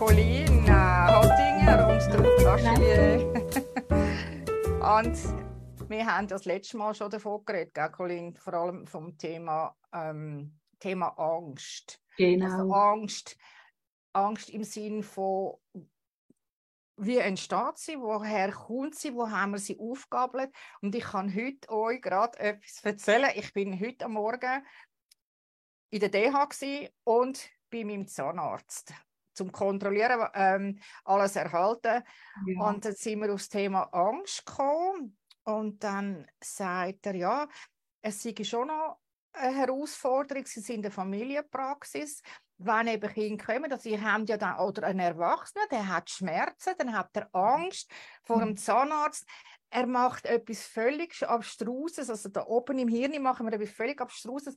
Colin Hottinger und der Cachelier. und wir haben das letzte Mal schon davon geredet, gell, Colin, vor allem vom Thema, ähm, Thema Angst. Genau. Also Angst, Angst im Sinn von, wie entsteht sie, woher kommt sie, wo haben wir sie aufgabelt. Und ich kann heute euch gerade etwas erzählen. Ich bin heute am Morgen in der DH und bei meinem Zahnarzt zum Kontrollieren ähm, alles erhalten. Ja. Und dann sind wir aufs Thema Angst gekommen. Und dann sagt er, ja, es sei schon noch eine Herausforderung, sie sind in der Familienpraxis, wenn eben Kinder kommen, also sie haben ja dann, oder ein Erwachsener, der hat Schmerzen, dann hat er Angst vor dem Zahnarzt, er macht etwas völlig abstruses, also da oben im Hirn machen wir etwas völlig abstruses,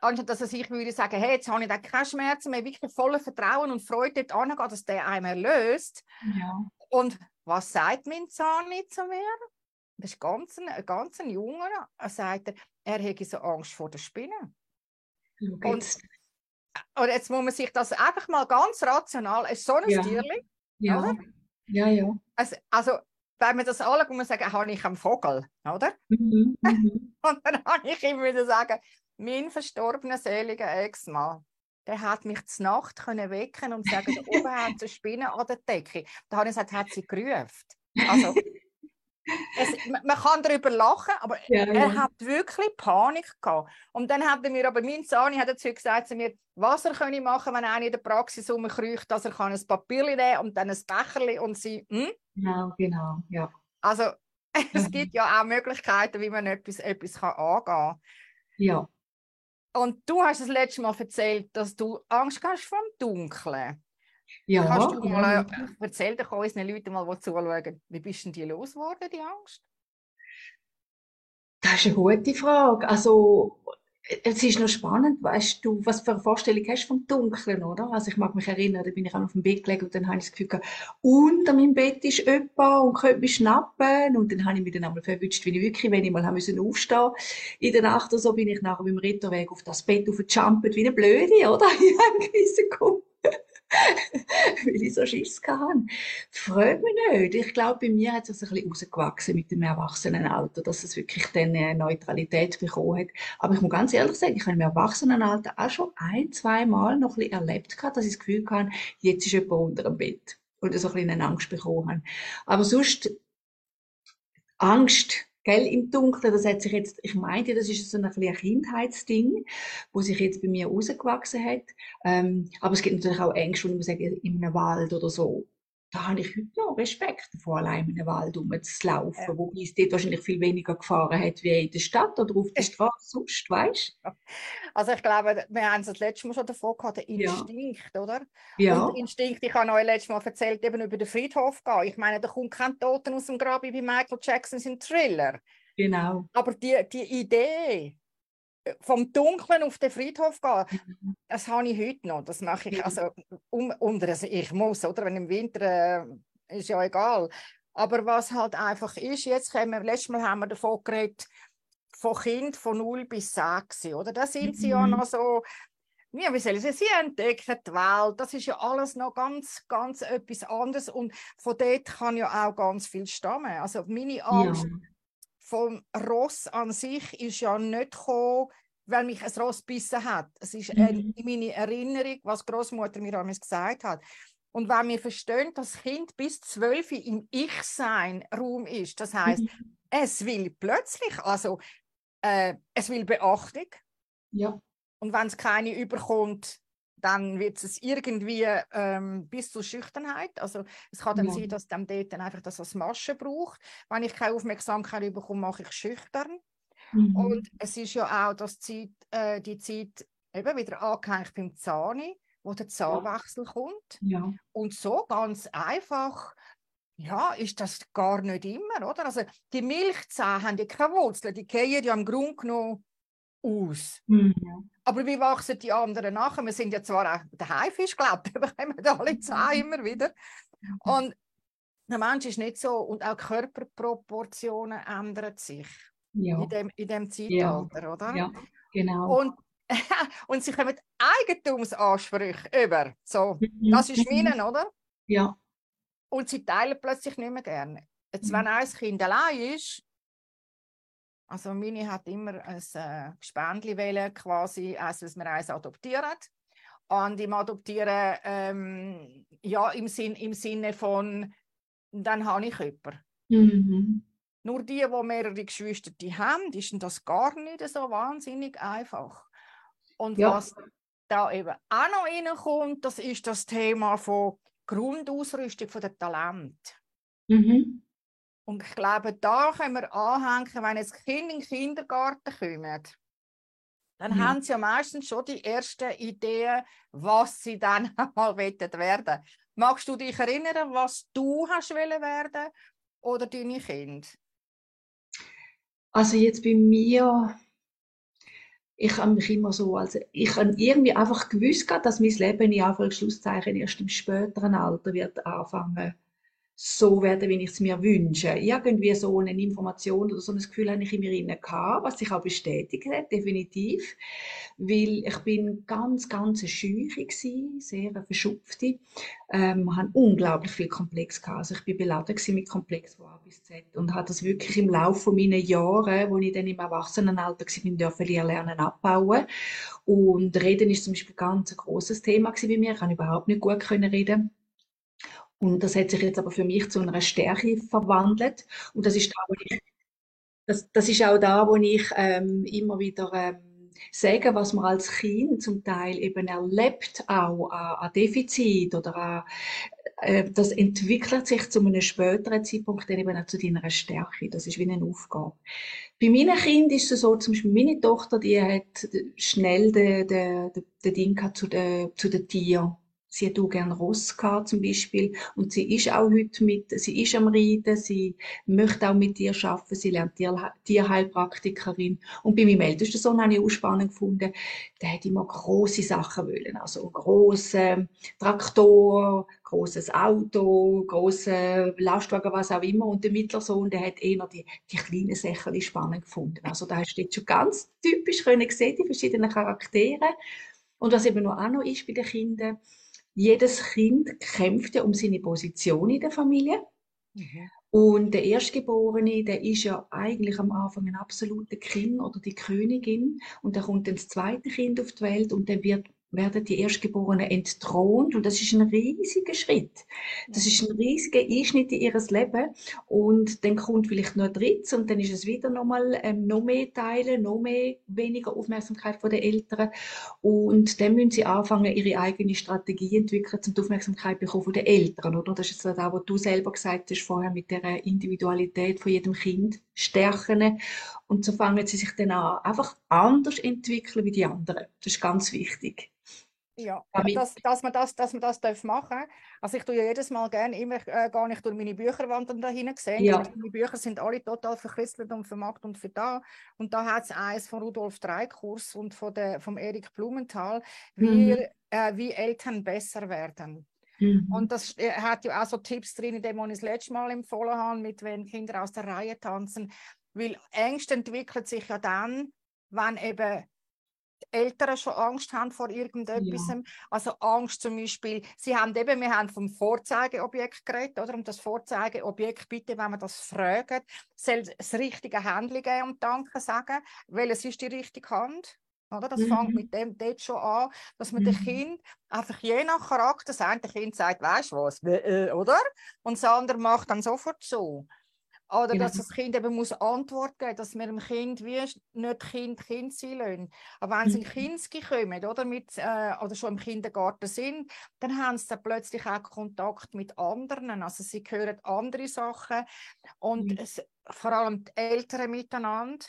anstatt dass er sich würde sagen, hey, jetzt habe ich da keine Schmerzen mehr, wirklich voller Vertrauen und Freude dort angeht, dass der einem erlöst. Ja. Und was sagt mein Zahn zu mir? Das ist ganz ein, ganz ein Junger. Er sagt, er hätte so Angst vor der Spinne. Und, und, jetzt muss man sich das einfach mal ganz rational, es ist so ein ja. Tierchen, ja. Oder? ja, ja. Also, also wenn man das alle muss man sagen, habe ich einen Vogel, oder? Mhm, mhm. und dann habe ich ihm wieder sagen, mein verstorbener seliger Ex-Mann, der hat mich zur Nacht können wecken und sagen, da oben hat eine Spinne an der Decke. Da habe ich gesagt, hat sie gerufen. Also, es, man kann darüber lachen, aber ja, er ja. hat wirklich Panik gehabt. Und dann hat er mir, aber mein Sani hat dazu gesagt zu mir, was er könne machen, wenn einer in der Praxis rumkreucht, dass er ein Papier nehmen und dann ein Becherli und sie, hm? Genau, genau, ja. Also, es gibt ja auch Möglichkeiten, wie man etwas, etwas kann angehen kann. Ja. Und du hast das letzte Mal erzählt, dass du Angst hast vor dem Dunkeln. Ja. Kannst du mal äh, erzähl doch unseren Leuten mal, die zuschauen, wie bist denn die losgeworden, die Angst? Das ist eine gute Frage. Also, es ist noch spannend, weißt du, was für eine Vorstellung hast du vom Dunkeln, oder? Also ich mag mich erinnern, da bin ich auch auf dem Bett gelegen und dann habe ich das Gefühl gehabt, unter meinem Bett ist jemand und könnte mich schnappen und dann habe ich mich dann einmal verwünscht, wie ich wirklich, wenn ich mal aufstehen in der Nacht oder so, bin ich nachher beim Ritterweg auf das Bett aufgejumpt wie eine Blöde, oder? Ich habe gewissen weil ich so Schiss hatte. Freut mich nicht. Ich glaube, bei mir hat es ein bisschen rausgewachsen mit dem Erwachsenenalter, dass es wirklich dann eine Neutralität bekommen hat. Aber ich muss ganz ehrlich sagen, ich habe im Erwachsenenalter auch schon ein, zwei Mal noch ein bisschen erlebt, gehabt, dass ich das Gefühl hatte, jetzt ist jemand unter dem Bett. Und so ein bisschen Angst bekommen habe. Aber sonst, Angst, Gell, im Dunkeln, das hat sich jetzt, ich meinte, das ist so ein, ein Kindheitsding, wo sich jetzt bei mir rausgewachsen hat. Ähm, aber es gibt natürlich auch Ängste, wenn man sagt, in einem Wald oder so da habe ich heute noch Respekt davor, allein in den Wald rumzulaufen, ja. wobei es dort wahrscheinlich viel weniger gefahren hat wie in der Stadt oder auf der Straße sonst, weißt Also ich glaube, wir haben es das letzte Mal schon davon gehabt, der Instinkt, ja. oder? Ja. Und Instinkt, ich habe euch letztes Mal erzählt, eben über den Friedhof gehen. Ich meine, da kommt kein Toten aus dem Grab wie bei Michael Jackson im Thriller. Genau. Aber die, die Idee, vom Dunkeln auf den Friedhof gehen, mhm. das habe ich heute noch. Das mache ich also um, unter, also ich muss, oder? Wenn im Winter äh, ist ja egal. Aber was halt einfach ist, jetzt haben wir, letztes Mal haben wir davon geredet, von Kind von 0 bis 6, oder? Da sind mhm. sie ja mhm. noch so, ja, wie soll ich sagen, sie entdecken die Welt, das ist ja alles noch ganz, ganz etwas anderes und von dort kann ja auch ganz viel stammen. Also meine Angst, ja vom Ross an sich ist ja nicht gekommen, weil mich ein Ross bissen hat. Es ist mhm. meine Erinnerung, was Großmutter mir damals gesagt hat. Und wenn wir verstehen, dass das Kind bis zwölf im Ich-Sein Raum ist, das heißt, mhm. es will plötzlich, also äh, es will Beachtung. Ja. Und wenn es keine überkommt, dann wird es irgendwie ähm, bis zur Schüchternheit. Also es kann dann ja. sein, dass dem dort dann einfach das als Masche braucht. Wenn ich keine Aufmerksamkeit bekomme, mache ich schüchtern. Mhm. Und es ist ja auch das Zeit, äh, die Zeit eben wieder angehängt beim Zahni, wo der Zahnwechsel ja. kommt. Ja. Und so ganz einfach ja, ist das gar nicht immer, oder? Also die Milchzähne haben ja keine Wurzeln, die gehen ja im Grunde genommen aus. Mhm. Aber wie wachsen die anderen nachher? Wir sind ja zwar auch der Haifisch, glaube ich, bekommen alle Zähne immer wieder. Und der Mensch ist nicht so und auch Körperproportionen ändern sich ja. in, dem, in dem Zeitalter, ja. oder? Ja, genau. Und und sie kommen Eigentumsansprüche über. So, mhm. das ist mhm. meinen, oder? Ja. Und sie teilen plötzlich nicht mehr gerne. Jetzt, wenn ein Kind allein ist, also meine hat immer ein äh, Gespendli quasi, also dass wir eins adoptieren. Und im Adoptieren, ähm, ja, im, Sinn, im Sinne von, dann habe ich jemanden. Mhm. Nur die, die mehrere Geschwister haben, ist das gar nicht so wahnsinnig einfach. Und ja. was da eben auch noch reinkommt, das ist das Thema von Grundausrüstung der Talent. Mhm. Und ich glaube, da können wir anhängen, wenn jetzt Kinder in den Kindergarten kommen, dann ja. haben sie ja meistens schon die ersten Ideen, was sie dann mal werden Magst du dich erinnern, was du hast werden oder deine Kinder? Also jetzt bei mir, ich habe mich immer so, also ich habe irgendwie einfach gewusst, dass mein Leben in Anführungszeichen erst im späteren Alter wird anfangen so werden, wie ich es mir wünsche. Irgendwie so eine Information oder so ein Gefühl habe ich in mir inne gehabt, was sich auch bestätigt hat, definitiv. Weil ich bin ganz, ganz gewesen, sehr verschupfte, ähm, habe unglaublich viel Komplex gehabt. Also ich bin beladen mit Komplex von A bis Z und habe das wirklich im Laufe meiner Jahre, wo ich dann im Erwachsenenalter war, dürfen lernen abbauen. Und Reden ist zum Beispiel ganz ein großes Thema bei mir. Ich kann überhaupt nicht gut reden und das hat sich jetzt aber für mich zu einer Stärke verwandelt. Und das ist da, wo ich, das, das ist auch da, wo ich ähm, immer wieder ähm, sage, was man als Kind zum Teil eben erlebt, auch an, an Defizit oder äh, das entwickelt sich zu einem späteren Zeitpunkt dann eben auch zu deiner Stärke. Das ist wie eine Aufgabe. Bei meinen Kindern ist es so, zum Beispiel meine Tochter, die hat schnell den, den, den Ding zu den, zu den Tieren Sie hat auch gerne Ross gehabt, zum Beispiel. Und sie ist auch heute mit, sie ist am Reiten, sie möchte auch mit dir arbeiten, sie lernt Tier, Tierheilpraktikerin. Und bei meinem ältesten Sohn habe ich auch spannend gefunden, der hat immer große Sachen wollen. Also große Traktor, großes Auto, große Lastwagen, was auch immer. Und der mittlere Sohn, der hat eher die, die kleinen Sachen spannend gefunden. Also da hast du jetzt schon ganz typisch können sehen, die verschiedenen Charaktere. Und was eben noch auch noch ist bei den Kindern, jedes Kind kämpft ja um seine Position in der Familie. Mhm. Und der Erstgeborene, der ist ja eigentlich am Anfang ein absoluter King oder die Königin. Und dann kommt dann das zweite Kind auf die Welt und dann wird werden die Erstgeborenen entthront. Und das ist ein riesiger Schritt. Das ist ein riesiger Einschnitt in ihr Leben. Und dann kommt vielleicht noch ein drittes und dann ist es wieder nochmal ähm, noch mehr Teile, noch mehr weniger Aufmerksamkeit von den Eltern. Und dann müssen sie anfangen, ihre eigene Strategie entwickeln, um die Aufmerksamkeit bekommen von den Eltern, oder? Das ist jetzt auch, was du selber gesagt hast vorher mit der Individualität von jedem Kind stärken und so fangen sie sich dann an, einfach anders entwickeln wie die anderen. Das ist ganz wichtig. Ja, dass, dass, man das, dass man das darf machen Also ich tue ja jedes Mal gerne immer äh, gar nicht durch meine Bücherwand da hinten. Ja. Meine Bücher sind alle total verküstelt und vermarkt und für da. Und da hat es eins von Rudolf Dreikurs und von der, vom Erik Blumenthal, wie, mhm. äh, wie Eltern besser werden. Mhm. Und das äh, hat ja auch so Tipps drin, die ich das letzte Mal empfohlen habe, mit wenn Kinder aus der Reihe tanzen. Weil Ängste entwickelt sich ja dann, wenn eben Eltern schon Angst haben vor irgendetwas. Ja. Also Angst zum Beispiel, sie haben eben, wir haben vom Vorzeigeobjekt geredet, oder? Und das Vorzeigeobjekt, bitte, wenn man das fragt, soll das richtige Handling geben und Danke sagen, weil es ist die richtige Hand. Oder? Das mhm. fängt mit dem dort schon an, dass man mhm. dem Kind einfach je nach Charakter sagt, das Kind sagt, weißt du was, äh, oder? Und das andere macht dann sofort so. Oder genau. dass das Kind eben muss Antwort geben dass wir dem Kind wie nicht Kind Kind sein lassen. Aber wenn sie in mhm. Kinski kommen oder, mit, äh, oder schon im Kindergarten sind, dann haben sie dann plötzlich auch Kontakt mit anderen. Also sie hören andere Sachen und mhm. es, vor allem die Eltern miteinander.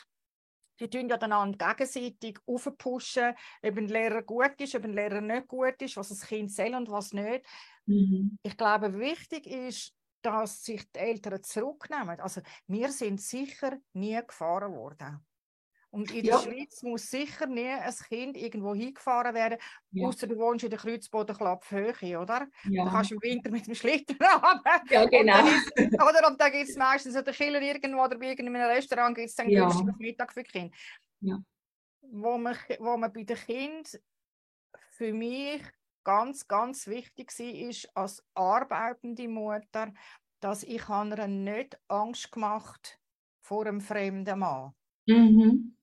Die tun ja einander gegenseitig aufpushen, ob ein Lehrer gut ist, ob ein Lehrer nicht gut ist, was das Kind soll und was nicht. Mhm. Ich glaube, wichtig ist, dass sich die Eltern zurücknehmen. Also wir sind sicher nie gefahren worden. Und in ja. der Schweiz muss sicher nie ein Kind irgendwo hingefahren werden, ja. außer du wohnst in der Kreuzbodenklapphöhe, oder? Ja. Da kannst du im Winter mit dem Schlitten haben. Ja, genau. Und ist, oder? Und da gibt es meistens den Killer irgendwo oder bei irgendeinem Restaurant gibt es dann ja. günstigen Mittag für Kinder. Ja. wo man, wo man bei den Kindern für mich ganz, ganz wichtig war, ist als arbeitende Mutter, dass ich einer nicht Angst gemacht vor einem fremden Mann. Mhm.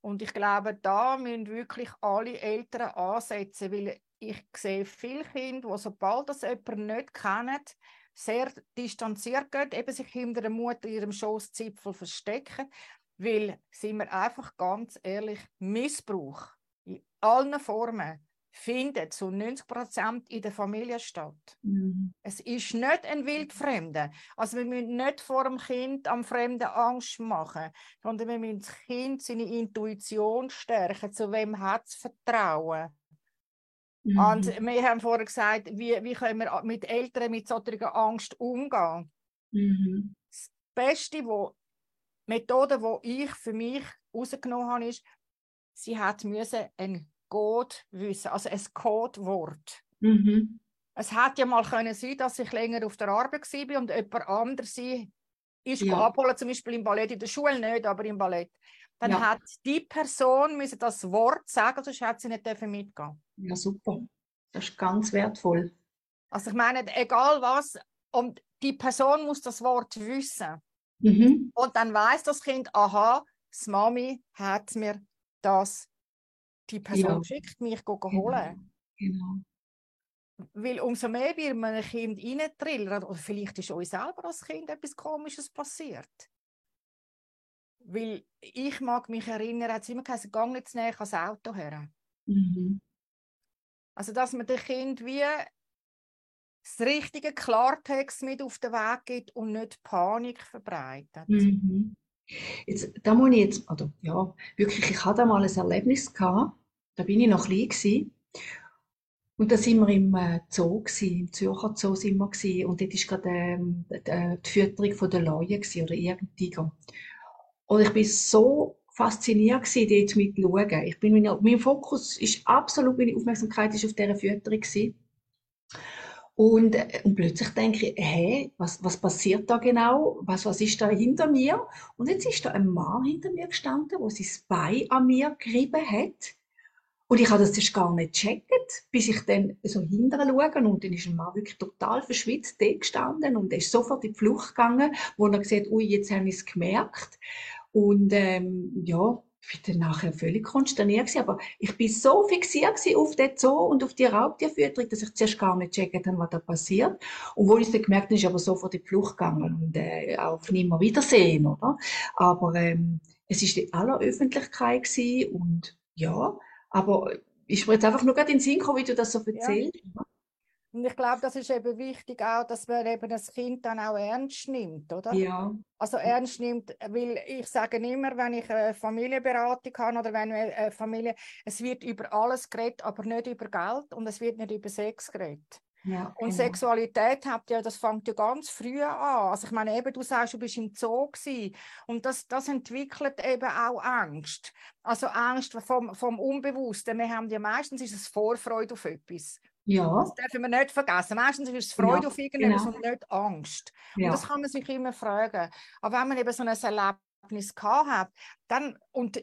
Und ich glaube, da müssen wirklich alle Eltern ansetzen, weil ich sehe viele Kinder, die sobald das jemand nicht kennen, sehr distanziert gehen, eben sich hinter der Mutter in ihrem Schoßzipfel verstecken, weil, sind wir einfach ganz ehrlich, Missbrauch in allen Formen findet zu 90 Prozent in der Familie statt. Mhm. Es ist nicht ein Wildfremder. Also wir müssen nicht vor dem Kind am Fremden Angst machen, sondern wir müssen das Kind seine Intuition stärken, zu wem hat es Vertrauen. Mhm. Und wir haben vorher gesagt, wie, wie können wir mit Eltern mit solcher Angst umgehen. Mhm. Das Beste, wo, Methode, die ich für mich herausgenommen habe, ist, sie hat müssen ein Code wissen, also ein Codewort. Mhm. Es hätte ja mal können sein, dass ich länger auf der Arbeit war und jemand anderes ist ja. abholen, zum Beispiel im Ballett, in der Schule nicht, aber im Ballett. Dann ja. hat die Person müssen das Wort sagen, sonst hätte sie nicht mitgehen Ja, super. Das ist ganz wertvoll. Also ich meine, egal was, und die Person muss das Wort wissen. Mhm. Und dann weiß das Kind, aha, das Mami hat mir das die Person ja. schickt, mich genau. holen. Genau. Weil umso mehr wir ein Kind reintrillern, oder vielleicht ist euch selber als Kind etwas Komisches passiert. Weil ich mag mich erinnern, hat es immer gesagt, gang nicht zu näher ans Auto her. Mhm. Also, dass man dem Kind wie das richtige Klartext mit auf den Weg gibt und nicht Panik verbreitet. Mhm. Jetzt, da muss ich jetzt, oder ja, wirklich, ich hatte mal ein Erlebnis gehabt, da bin ich noch klein. Und da sind wir im äh, Zoo im Zürcher Zoo sind wir und dort war gerade ähm, die Fütterung der gewesen, oder irgendein Tiger. Und ich bin so fasziniert gewesen, dort mit schauen. Mein Fokus ist absolut, meine Aufmerksamkeit ist auf dieser Fütterung. Und, äh, und plötzlich denke ich, hä, was, was passiert da genau? Was, was ist da hinter mir? Und jetzt ist da ein Mann hinter mir gestanden, der sein Bein an mir gerieben hat. Und ich habe das erst gar nicht gecheckt, bis ich dann so hinterher schaue und dann ist ein Mann wirklich total verschwitzt dort gestanden und er ist sofort in die Flucht gegangen, wo er gesagt ui, jetzt habe ich es gemerkt. Und ähm, ja, ich bin dann nachher völlig konsterniert gewesen, aber ich bin so fixiert auf den Zoo und auf die Raubtierfütterung, dass ich zuerst gar nicht gecheckt habe, was da passiert. Und wo ich es dann gemerkt habe, ist aber sofort in die Flucht gegangen und äh, auf nimmer Wiedersehen, oder? Aber ähm, es ist die aller Öffentlichkeit und ja, aber ich mir jetzt einfach nur gerade in den Sinn gekommen, wie du das so erzählst. Ja. Und ich glaube, das ist eben wichtig auch, dass man eben das Kind dann auch ernst nimmt, oder? Ja. Also ernst nimmt, weil ich sage immer, wenn ich eine Familienberatung habe oder wenn eine Familie, es wird über alles geredet, aber nicht über Geld und es wird nicht über Sex geredet. Ja, und genau. Sexualität habt ja, das fängt ja ganz früh an. Also ich meine, eben, du sagst, du bist im Zoo gewesen. und das, das entwickelt eben auch Angst. Also Angst vom, vom Unbewussten. Wir haben ja meistens ist es Vorfreude auf etwas. Ja. Das dürfen wir nicht vergessen. Meistens ist es Freude ja, auf irgendetwas genau. und nicht Angst. Ja. Und das kann man sich immer fragen. Aber wenn man eben so ein Erlebnis gehabt hat, dann, und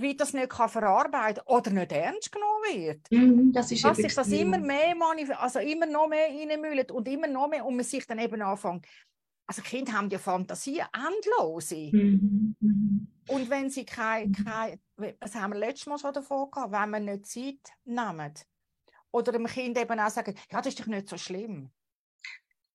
wie das nicht kann verarbeiten oder nicht ernst genommen wird. Mm, das ist dass sich das immer mehr, also immer noch mehr reinmüllt und immer noch mehr und man sich dann eben anfängt. Also Kinder haben ja Fantasie, endlose. Mm, mm. Und wenn sie kein, mhm. kein, das haben wir letztes Mal schon davon gehabt, wenn man nicht Zeit nehmen oder dem Kind eben auch sagen, ja, das ist doch nicht so schlimm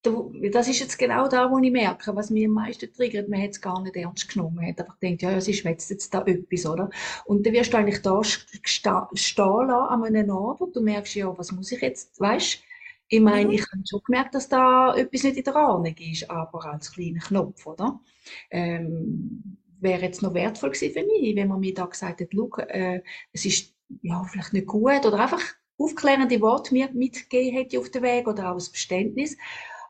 das ist jetzt genau da, wo ich merke, was mir am meisten triggert. Man hat es gar nicht ernst genommen. Man hat einfach gedacht, ja, ja, sie schwätzt jetzt da etwas, oder? Und dann wirst du eigentlich da stehen lassen an einem Ort und du merkst, ja, was muss ich jetzt, weißt Ich meine, mhm. ich habe schon gemerkt, dass da etwas nicht in der Ahnung ist, aber als kleiner Knopf, oder? Ähm, wäre jetzt noch wertvoll gewesen für mich, wenn man mir da gesagt hätte, schau, äh, es ist ja, vielleicht nicht gut oder einfach aufklärende Worte mir mitgegeben hätte auf den Weg oder auch das Verständnis.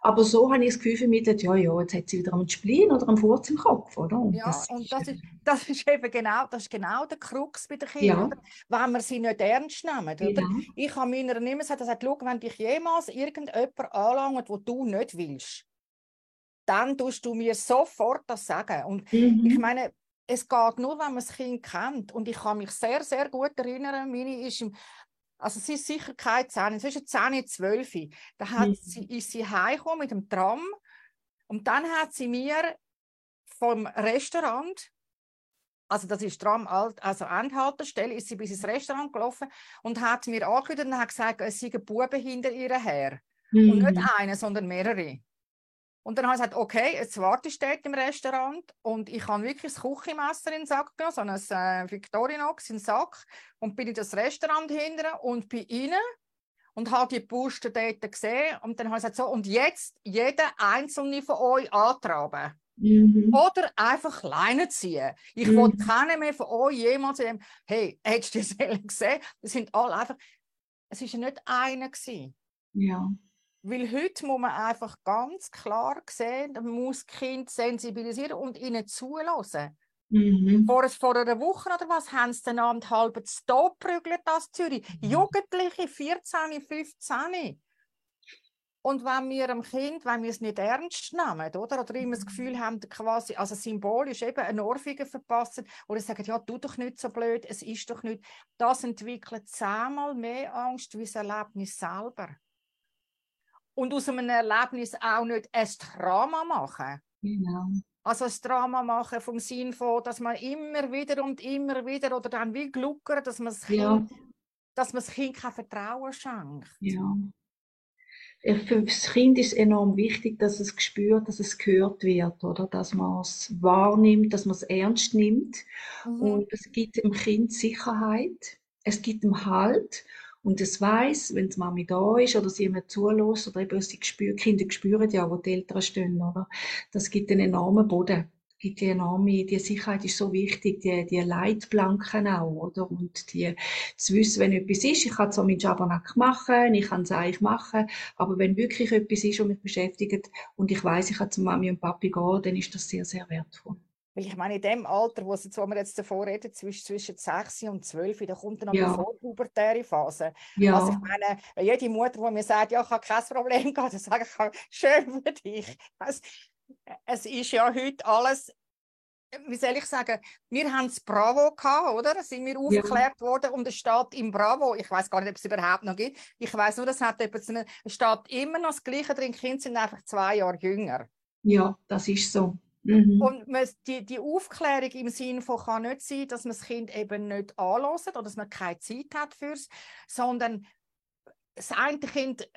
Aber so habe ich das Gefühl mich, ja, ja, jetzt hat sie wieder am Spleen oder am Furz im Kopf, oder? Und ja, das und das ist, das ist eben genau, das ist genau der Krux bei den Kindern, ja. wenn wir sie nicht ernst nehmen, oder? Ja. Ich habe meiner immer gesagt, gesagt, schau, wenn dich jemals irgendjemand anlangt, wo du nicht willst, dann tust du mir sofort das sagen. Und mhm. ich meine, es geht nur, wenn man das Kind kennt. Und ich kann mich sehr, sehr gut erinnern, meine ist im, also sie ist sicher keine 10, zwischen 10 und 12. Da hat mhm. sie, ist sie heimgekommen mit dem Tram und dann hat sie mir vom Restaurant also das ist Tram, also Endhaltestelle, ist sie bis ins Restaurant gelaufen und hat mir angekündigt und hat gesagt, es seien Buben hinter ihr her. Mhm. Und nicht mhm. eine, sondern mehrere. Und dann habe ich gesagt, okay, jetzt warte ich dort im Restaurant und ich habe wirklich das Küchenmesser in den Sack genommen, so ein äh, Victorinox in den Sack und bin in das Restaurant hinter und bin rein und habe die Puste dort gesehen und dann habe ich gesagt, so und jetzt jeder einzelne von euch antraben. Mhm. Oder einfach Leine ziehen. Ich mhm. wollte keinen mehr von euch jemals sagen, hey, hättest du das gesehen? Das sind alle einfach, es war ja nicht einer. Gewesen. Ja. Weil heute muss man einfach ganz klar sehen, man muss Kind sensibilisieren und ihnen zulassen. Mhm. Vor, vor einer Woche oder was haben sie den Abend halb Stop prügelt aus Zürich. Mhm. Jugendliche, 14, 15. Und wenn wir einem Kind, wenn wir es nicht ernst nehmen, oder, oder immer das Gefühl haben, quasi, also symbolisch eben eine Ohrfeige verpassen, oder sagen, ja, tu doch nicht so blöd, es ist doch nicht, das entwickelt zehnmal mehr Angst wie das Erlebnis selber und aus einem Erlebnis auch nicht ein Drama machen. Genau. Also ein Drama machen vom Sinn von, dass man immer wieder und immer wieder oder dann wie gluckern, dass man das Kind, ja. dass man das Kind kein Vertrauen schenkt. Ja. Für das Kind ist enorm wichtig, dass es spürt, dass es gehört wird, oder? Dass man es wahrnimmt, dass man es ernst nimmt. Mhm. Und es gibt dem Kind Sicherheit, es gibt ihm Halt und es weiß, wenn die Mami da ist oder sie immer zulässt oder eben sie spürt, Kinder spüren ja, wo die Eltern stehen, oder? Das gibt einen enormen Boden. Gibt die enorme, die Sicherheit ist so wichtig, die, die Leitplanken auch, oder? Und die, zu wissen, wenn etwas ist, ich kann es meinen Schabernack machen, ich kann es eigentlich machen, aber wenn wirklich etwas ist, was mich beschäftigt und ich weiß, ich kann zu Mami und Papi gehen, dann ist das sehr, sehr wertvoll. Weil ich meine, in dem Alter, wo, wo wir jetzt davor reden, zwischen, zwischen 6 und 12, da kommt dann noch ja. die vorpubertäre Phase. Ja. Also ich meine, jede Mutter, die mir sagt, ja, ich habe kein Problem gehabt, dann sage ich, schön für dich. Es, es ist ja heute alles wie soll ich sagen, wir haben das Bravo gehabt, oder? Da sind wir aufgeklärt ja. worden und es steht im Bravo, ich weiß gar nicht, ob es überhaupt noch gibt, ich weiß nur, das hat etwas, es steht immer noch das Gleiche drin, Kinder sind einfach zwei Jahre jünger. Ja, das ist so. Mhm. Und man, die, die Aufklärung im Sinne von kann nicht sein, dass man das Kind eben nicht anlässt oder dass man keine Zeit hat fürs, sondern das eine Kind,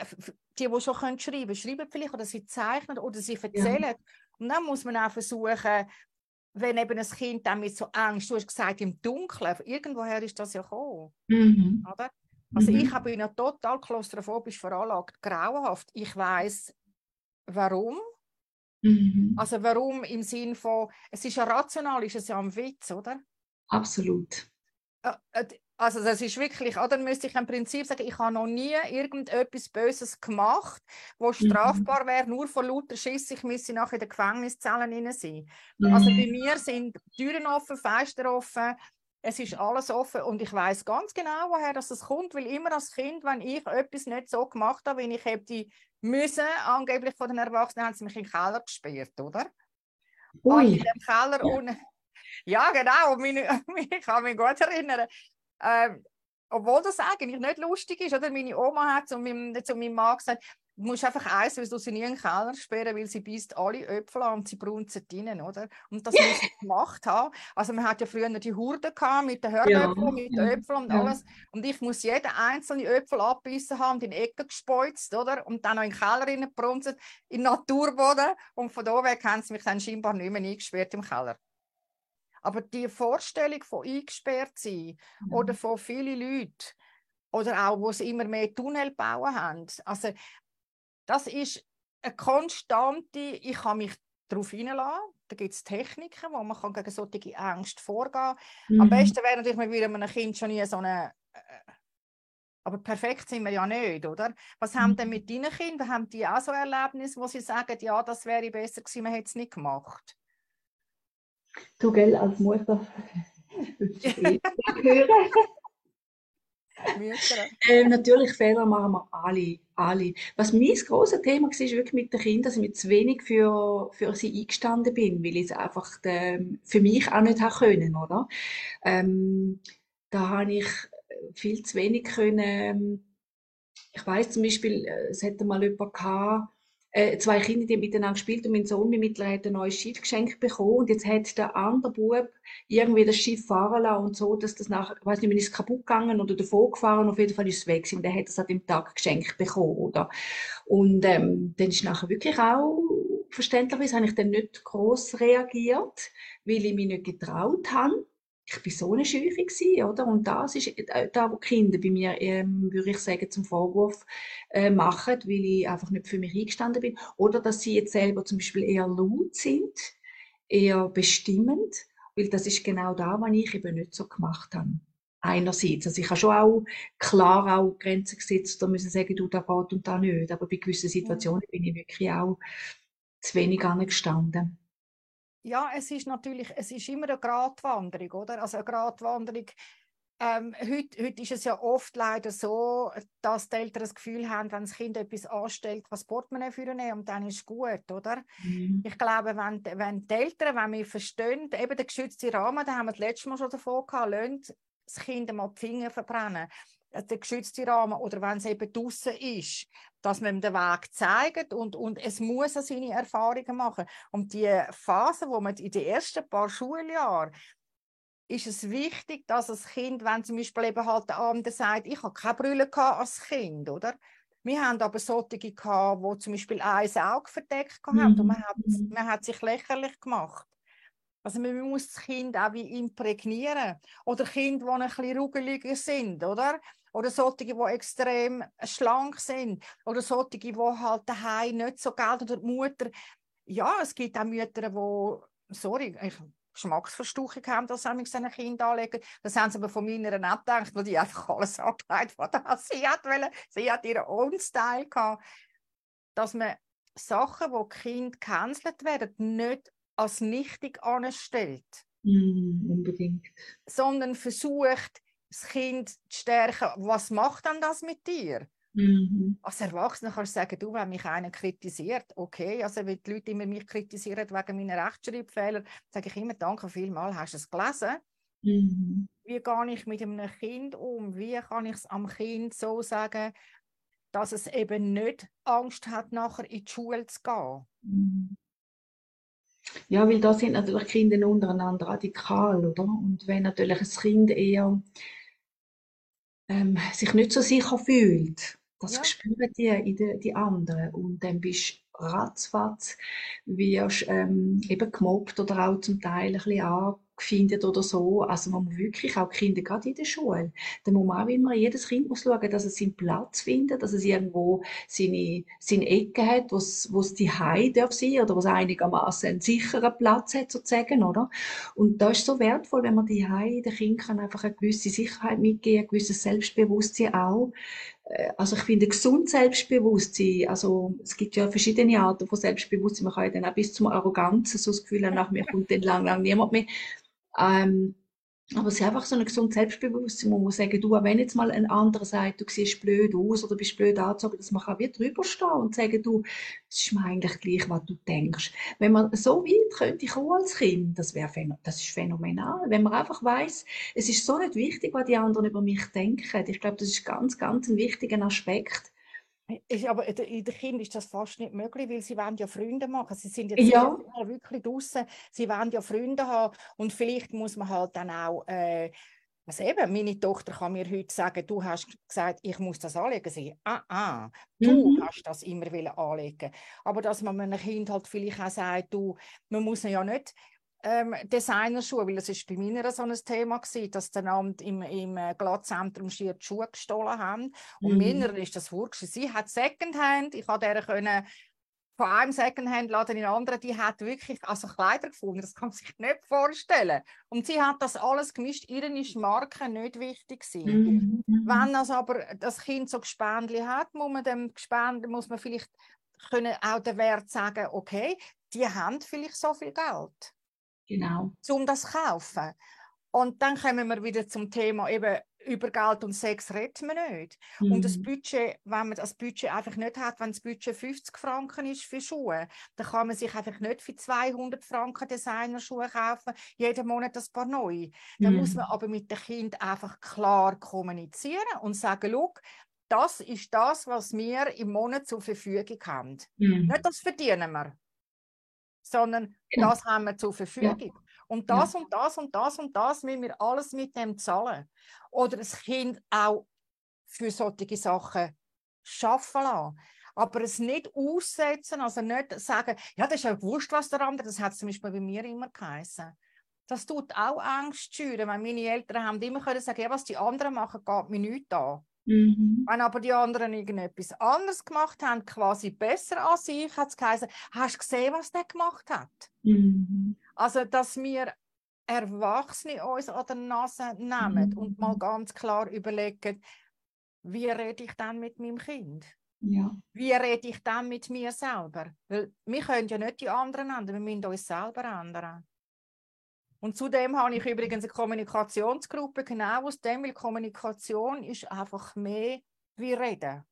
die, die schon können schreiben schreiben vielleicht oder sie zeichnen oder sie erzählen. Ja. Und dann muss man auch versuchen, wenn eben ein Kind dann mit so Angst, du hast gesagt, im Dunkeln, irgendwoher ist das ja gekommen. Mhm. Oder? Also mhm. ich bin ja total klaustrophobisch veranlagt, grauenhaft. Ich weiß warum. Mhm. Also warum im Sinn von, es ist ja rational, ist es ja ein Witz, oder? Absolut. Äh, also das ist wirklich, oder müsste ich im Prinzip sagen, ich habe noch nie irgendetwas Böses gemacht, wo mhm. strafbar wäre, nur von lauter Schiss, ich müsse nachher in den Gefängniszellen sein. Mhm. Also bei mir sind Türen offen, Fenster offen, es ist alles offen und ich weiß ganz genau, woher das kommt, weil immer als Kind, wenn ich etwas nicht so gemacht habe, wie ich hätte müssen, angeblich von den Erwachsenen, haben sie mich in den Keller gesperrt, oder? Ui. Also in dem Keller ja. unten. Ja, genau. Meine, ich kann mich gut erinnern. Ähm, obwohl das eigentlich nicht lustig ist, oder? Meine Oma hat zu meinem, zu meinem Mann gesagt, Du musst einfach eins, weil du sie nie in den Keller sperren, weil sie beißt alle Äpfel an und sie brunzen drinnen, oder? Und das muss ich gemacht haben. Also man hat ja früher die Hurde gehabt mit den Hörnäpfeln, ja. mit den Äpfeln und ja. alles. Und ich muss jeden einzelnen Äpfel abbissen haben und in die Ecke gespeuzt, oder? Und dann noch in den Keller reingebrunzen, in den Naturboden. Und von da weg haben sie mich dann scheinbar nicht mehr eingesperrt im Keller. Aber die Vorstellung von eingesperrt sein ja. oder von vielen Leuten, oder auch, wo sie immer mehr Tunnel bauen haben. Also das ist eine konstante, ich kann mich darauf hineinlassen. Da gibt es Techniken, wo man gegen solche Ängste vorgehen kann. Mhm. Am besten wäre natürlich, man würde einem Kind schon nie so eine... Äh, aber perfekt sind wir ja nicht, oder? Was mhm. haben denn mit deinen Kindern? Haben die auch so Erlebnisse, wo sie sagen, ja, das wäre besser gewesen, man hätte es nicht gemacht? Du, gell, als Mutter hören. ähm, natürlich Fehler machen wir alle, alle. Was mein grosses Thema war, ist wirklich mit den Kindern, dass ich mit zu wenig für, für sie eingestanden bin, weil ich es einfach ähm, für mich auch nicht haben können, oder? Ähm, da habe ich viel zu wenig können. Ähm, ich weiß zum Beispiel, äh, es hätte mal jemand gehabt, äh, zwei Kinder, die miteinander gespielt und mein Sohn mit mittlerweile hat ein neues Schiff geschenkt bekommen. Und jetzt hat der andere Bub irgendwie das Schiff fahren lassen und so, dass das nachher, ich weiß nicht, wenn ist kaputt gegangen oder davor gefahren, auf jeden Fall ist es weg und der hat es an dem Tag geschenkt bekommen, oder? Und ähm, dann ist nachher wirklich auch, verständlicherweise habe ich dann nicht groß reagiert, weil ich mich nicht getraut habe ich bin so eine Schüche gewesen, oder? Und das ist äh, da, wo Kinder bei mir, ähm, würde ich sagen, zum Vorwurf äh, machen, weil ich einfach nicht für mich eingestanden bin. Oder dass sie jetzt selber zum Beispiel eher laut sind, eher bestimmend, weil das ist genau da, was ich eben nicht so gemacht habe. Einerseits. Also ich habe schon auch klar auch Grenzen gesetzt, da müssen sagen, du, da geht und da nicht. Aber bei gewissen Situationen bin ich wirklich auch zu wenig angestanden ja, es ist natürlich, es ist immer eine Gratwanderung, oder? Also eine Gratwanderung. Ähm, heute, heute ist es ja oft leider so, dass die Eltern das Gefühl haben, wenn das Kind etwas anstellt, was Portemonnaie für nehmen und dann ist es gut, oder? Mhm. Ich glaube, wenn, wenn die Eltern, wenn wir verstehen, eben der geschützte Rahmen, da haben wir das letzte Mal schon davon gehabt, lasst das Kind mal die Finger verbrennen der geschützte Rahmen oder wenn es eben draußen ist, dass man ihm den Weg zeigt und, und es muss seine Erfahrungen machen. Und die Phase, wo man in den ersten paar Schuljahren ist es wichtig, dass das Kind, wenn zum Beispiel eben halt der andere sagt, ich habe keine Brille als Kind, oder? Wir haben aber solche gehabt, die zum Beispiel ein Auge verdeckt haben mhm. und man hat, man hat sich lächerlich gemacht. Also man muss das Kind auch wie imprägnieren. Oder Kinder, die ein bisschen ruggeliger sind, oder? Oder solche, die extrem schlank sind. Oder solche, die halt daheim nicht so gelten. Oder die Mutter. Ja, es gibt auch Mütter, die, sorry, ich, Geschmacksverstauchung haben, dass sie seine Kinder anlegen. Das haben sie aber von meiner nicht gedacht, weil die einfach alles abgeleitet hat. Sie hat, wollen, sie hat ihren Own Style gehabt. Dass man Sachen, wo Kind gecancelt werden, nicht als nichtig anstellt. Mm, unbedingt. Sondern versucht, das Kind zu stärken. Was macht dann das mit dir? Mhm. Als Erwachsener kannst du sagen, du, wenn mich einer kritisiert, okay, also wenn die Leute immer mich kritisieren wegen meiner Rechtschreibfehler, sage ich immer, danke vielmals, hast du es gelesen? Mhm. Wie gehe ich mit einem Kind um? Wie kann ich es am Kind so sagen, dass es eben nicht Angst hat, nachher in die Schule zu gehen? Mhm. Ja, weil da sind natürlich Kinder untereinander radikal, oder? Und wenn natürlich ein Kind eher ähm, sich nicht so sicher fühlt, das ja. spüren die, in de, die anderen. Und dann bist du ratzfatz, wirst ähm, eben gemobbt oder auch zum Teil ein bisschen findet oder so. Also man muss wirklich auch Kinder, gerade in der Schule, da muss man auch immer, jedes Kind muss schauen, dass es seinen Platz findet, dass es irgendwo seine, seine Ecke hat, wo es, wo es die Hause darf sein oder wo es einigermaßen einen sicheren Platz hat, sozusagen, oder? Und da ist so wertvoll, wenn man die Hause den Kindern einfach eine gewisse Sicherheit mitgeben, ein gewisses Selbstbewusstsein auch, also ich finde gesund Selbstbewusstsein, also es gibt ja verschiedene Arten von Selbstbewusstsein, man kann ja dann auch bis zum Arroganzen so das Gefühl haben, nach mir kommt dann lang, lang niemand mehr. Ähm, aber es ist einfach so ein gesundes Selbstbewusstsein, wo man sagen, du, wenn jetzt mal ein anderer sagt, du siehst blöd aus oder bist blöd angezogen, dass man kann wie drüber stehen und sagen, du, es ist mir eigentlich gleich, was du denkst. Wenn man so weit könnte kommen als Kind, das wäre, das ist phänomenal. Wenn man einfach weiß, es ist so nicht wichtig, was die anderen über mich denken. Ich glaube, das ist ganz, ganz ein wichtiger Aspekt ist, aber in den Kindern ist das fast nicht möglich, weil sie wollen ja Freunde machen. Sie sind jetzt ja. wirklich draußen. Sie wollen ja Freunde haben. Und vielleicht muss man halt dann auch, äh, also eben, meine Tochter kann mir heute sagen, du hast gesagt, ich muss das anlegen. Sie, ah, ah, du mhm. hast das immer anlegen. Aber dass man einem Kind halt vielleicht auch sagt, du, man muss ja nicht ähm, Designerschuhe, weil es ist bei mir so ein Thema gewesen, dass dann Abend im, im äh, Glattzentrum schier die Schuhe gestohlen haben. Und mhm. mir ist das wurscht. Sie hat Secondhand, ich konnte können von einem Secondhand-Laden in den anderen, die hat wirklich also Kleider gefunden, das kann man sich nicht vorstellen. Und sie hat das alles gemischt, ihr ist Marke nicht wichtig Mhm. Wenn also aber das Kind so Gespendli hat, muss man dem Gespendli, muss man vielleicht können auch den Wert sagen, okay, die haben vielleicht so viel Geld. Genau. Um das zu kaufen. Und dann kommen wir wieder zum Thema eben über Geld und Sex reden wir nicht. Mhm. Und das mhm. Budget, wenn man das Budget einfach nicht hat, wenn das Budget 50 Franken ist für Schuhe, dann kann man sich einfach nicht für 200 Franken Designerschuhe kaufen, jeden Monat ein paar neue. Dann mhm. muss man aber mit dem Kind einfach klar kommunizieren und sagen, schau, das ist das, was wir im Monat zur Verfügung haben. Mhm. Nicht das verdienen wir, sondern genau. das haben wir zur Verfügung. Ja. Und das ja. und das und das und das müssen wir alles mit dem zahlen. Oder das Kind auch für solche Sachen schaffen lassen. Aber es nicht aussetzen, also nicht sagen, ja, das ist ja wurscht, was der andere, das hat zum Beispiel bei mir immer geheißen. Das tut auch Angst schüren, weil meine Eltern haben immer können sagen, ja, was die anderen machen, geht mir nichts an. Mhm. Wenn aber die anderen irgendetwas anderes gemacht haben, quasi besser als ich, hat es geheißen, hast du gesehen, was der gemacht hat? Mhm. Also, dass wir Erwachsene uns an der Nase nehmen mhm. und mal ganz klar überlegen, wie rede ich dann mit meinem Kind? Ja. Wie rede ich dann mit mir selber? Weil wir können ja nicht die anderen ändern, wir müssen uns selber ändern. Und zudem habe ich übrigens eine Kommunikationsgruppe, genau aus dem, weil Kommunikation ist einfach mehr wie Reden.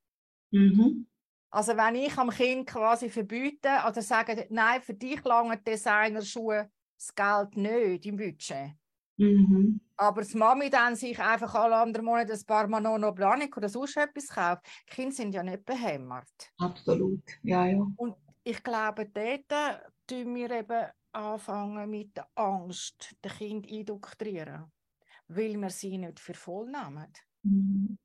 Mhm. Also wenn ich am Kind quasi verbiete oder sage, nein, für dich lange Designerschuhe das Geld nicht im Budget. Mhm. Aber das Mami dann sich einfach alle anderen Monate ein paar Manolo Blanic oder sonst etwas kauft, die Kinder sind ja nicht behämmert. Absolut, ja, ja. Und ich glaube, dort tun wir eben anfangen mit der Angst, den Kind indoktrieren, weil wir sie nicht für voll nehmen. Mhm.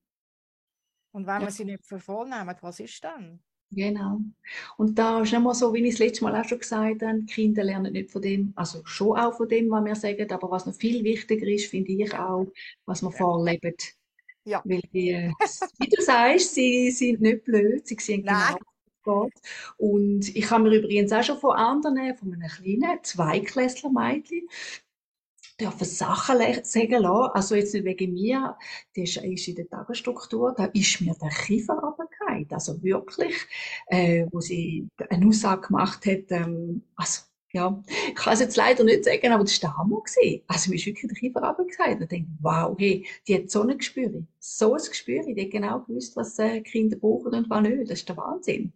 Und wenn ja. wir sie nicht für voll nehmen, was ist dann? Genau. Und da ist nicht so, wie ich es letztes Mal auch schon gesagt habe, Kinder lernen nicht von dem, also schon auch von dem, was wir sagen, aber was noch viel wichtiger ist, finde ich auch, was wir ja. vorleben. Ja. Weil die, wie du sagst, sie sind nicht blöd, sie sehen genau, geht. Und ich habe mir übrigens auch schon von anderen, von einem kleinen Zweiklässler-Mädchen, dürfen Sachen sagen lassen. Also jetzt nicht wegen mir, das ist in der Tagesstruktur, da ist mir der Kiefer runtergefallen. Also wirklich, äh, wo sie eine Aussage gemacht hat, ähm, also ja, ich kann es jetzt leider nicht sagen, aber das war der Hammer. Gewesen. Also mir ist wirklich der Kiefer runtergefallen. Ich denke, wow, hey, die hat so ein Gespür. So ein Gespür. Die hat genau gewusst, was äh, Kinder brauchen und was nicht. Das ist der Wahnsinn.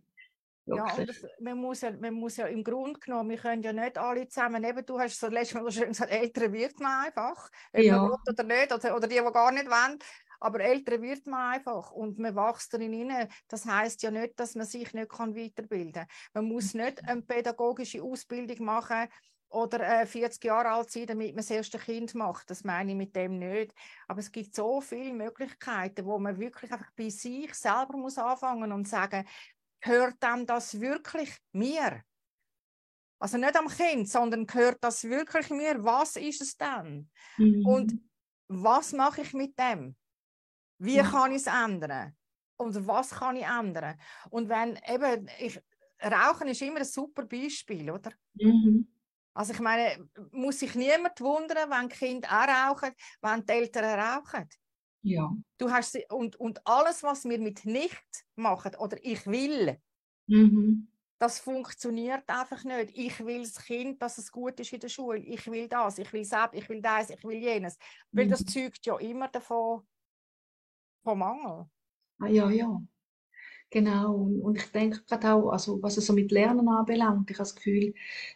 Ja, und das, man, muss ja, man muss ja im Grunde genommen, wir können ja nicht alle zusammen, eben du hast so letztes Mal schön gesagt, älter wird man einfach, ob ja. man will oder nicht, oder, oder die, die gar nicht wollen, aber älter wird man einfach und man wächst darin rein. Das heißt ja nicht, dass man sich nicht kann weiterbilden kann. Man muss nicht eine pädagogische Ausbildung machen oder äh, 40 Jahre alt sein, damit man das erste Kind macht. Das meine ich mit dem nicht. Aber es gibt so viele Möglichkeiten, wo man wirklich einfach bei sich selber muss anfangen und sagen, gehört dann das wirklich mir? Also nicht am Kind, sondern gehört das wirklich mir? Was ist es dann? Mhm. Und was mache ich mit dem? Wie ja. kann ich es ändern? Und was kann ich ändern? Und wenn eben, ich, Rauchen ist immer ein super Beispiel, oder? Mhm. Also ich meine, muss sich niemand wundern, wenn Kinder auch rauchen, wenn die Eltern rauchen. Ja. Du hast sie, und, und alles, was wir mit nicht machen oder ich will, mhm. das funktioniert einfach nicht. Ich will das Kind, dass es gut ist in der Schule. Ich will das, ich will das, ich will das, ich will jenes. Mhm. Weil das mhm. zeugt ja immer davon vom Mangel. Ah, ja, ja. Genau, und, ich denke gerade auch, also was es so mit Lernen anbelangt, ich habe das Gefühl,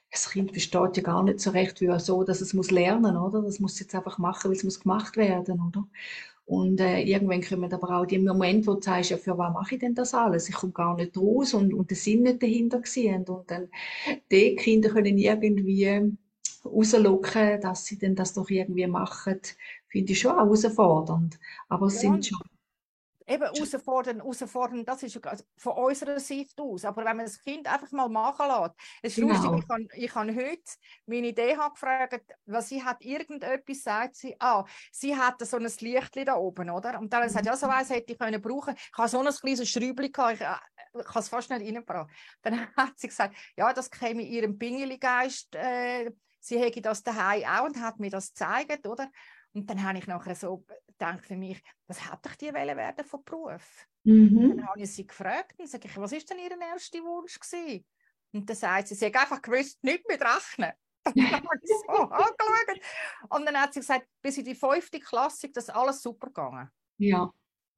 das Kind versteht ja gar nicht so recht, wie so, dass es muss lernen, oder? Das muss jetzt einfach machen, weil es muss gemacht werden, oder? Und äh, irgendwann kommen aber auch die Momente, wo du sagst, ja, für was mache ich denn das alles? Ich komme gar nicht raus und, und der Sinn nicht dahinter gesehen. Und dann, die Kinder können irgendwie rauslocken, dass sie denn das doch irgendwie machen, finde ich schon auch herausfordernd. Aber es ja. sind schon Eben herausfordern, herausfordern, das ist von unserer Sicht aus. Aber wenn man das Kind einfach mal machen lässt, es ist genau. lustig, ich habe, ich habe heute meine Idee gefragt, was sie hat, irgendetwas sagt sie, ah, sie hat so ein Licht da oben, oder? Und dann hat sie gesagt, ja, so eins hätte ich können brauchen. Ich habe so ein kleines Schräubchen gehabt, ich, äh, ich habe es fast nicht reingebracht. Dann hat sie gesagt, ja, das käme ihrem Pingeli-Geist, äh, sie hätte das daheim auch und hat mir das gezeigt, oder? Und dann habe ich nachher so gedacht für mich, was hat doch die Welle werden von Beruf? Mhm. Dann habe ich sie gefragt und sage ich, was ist denn ihr erster Wunsch gewesen? Und dann sagt sie, sie hat einfach gewusst, nicht mit rechnen. dann habe ich so angeschaut. Und dann hat sie gesagt, bis in die fünfte Klasse ist das alles super gegangen. Ja.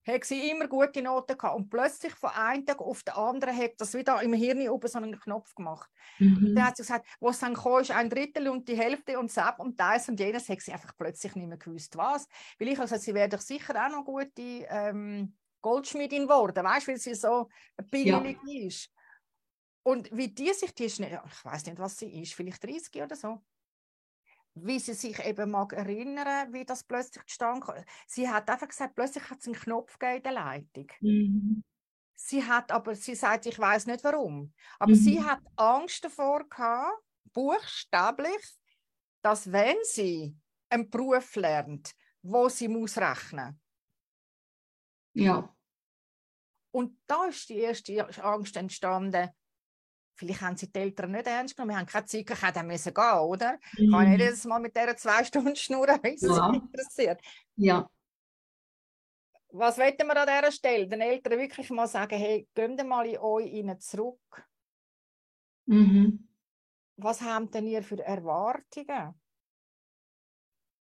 Hat sie immer gute Noten gehabt. Und plötzlich von einem Tag auf den anderen hat das wieder im Hirn oben so einen Knopf gemacht. Mhm. Dann hat sie gesagt, wo es dann kam, ist ein Drittel und die Hälfte und das und das und jenes, hat sie einfach plötzlich nicht mehr gewusst, was. Weil ich also, sie wäre doch sicher auch noch gute ähm, Goldschmiedin geworden, weißt du, weil sie so billig ja. ist. Und wie die sich, die ist ich weiß nicht, was sie ist, vielleicht 30 oder so, wie sie sich eben mag erinnern, wie das plötzlich stand. Sie hat einfach gesagt, plötzlich hat es einen Knopf in der Leitung. Mhm. Sie hat aber, sie sagt, ich weiß nicht warum, aber mhm. sie hat Angst davor gehabt, buchstäblich, dass wenn sie einen Beruf lernt, wo sie muss rechnen. Ja. Und da ist die erste Angst entstanden, Vielleicht haben sie die Eltern nicht ernst genommen. Wir haben keine Zeit, ich hätte müssen gehen, oder? Mhm. Kann ich nicht jedes Mal mit dieser zwei Stunden schnurren, wenn es ja. interessiert. Ja. Was wollen wir an dieser Stelle? Den Eltern wirklich mal sagen, hey, geht mal in euch rein zurück. Mhm. Was habt denn ihr für Erwartungen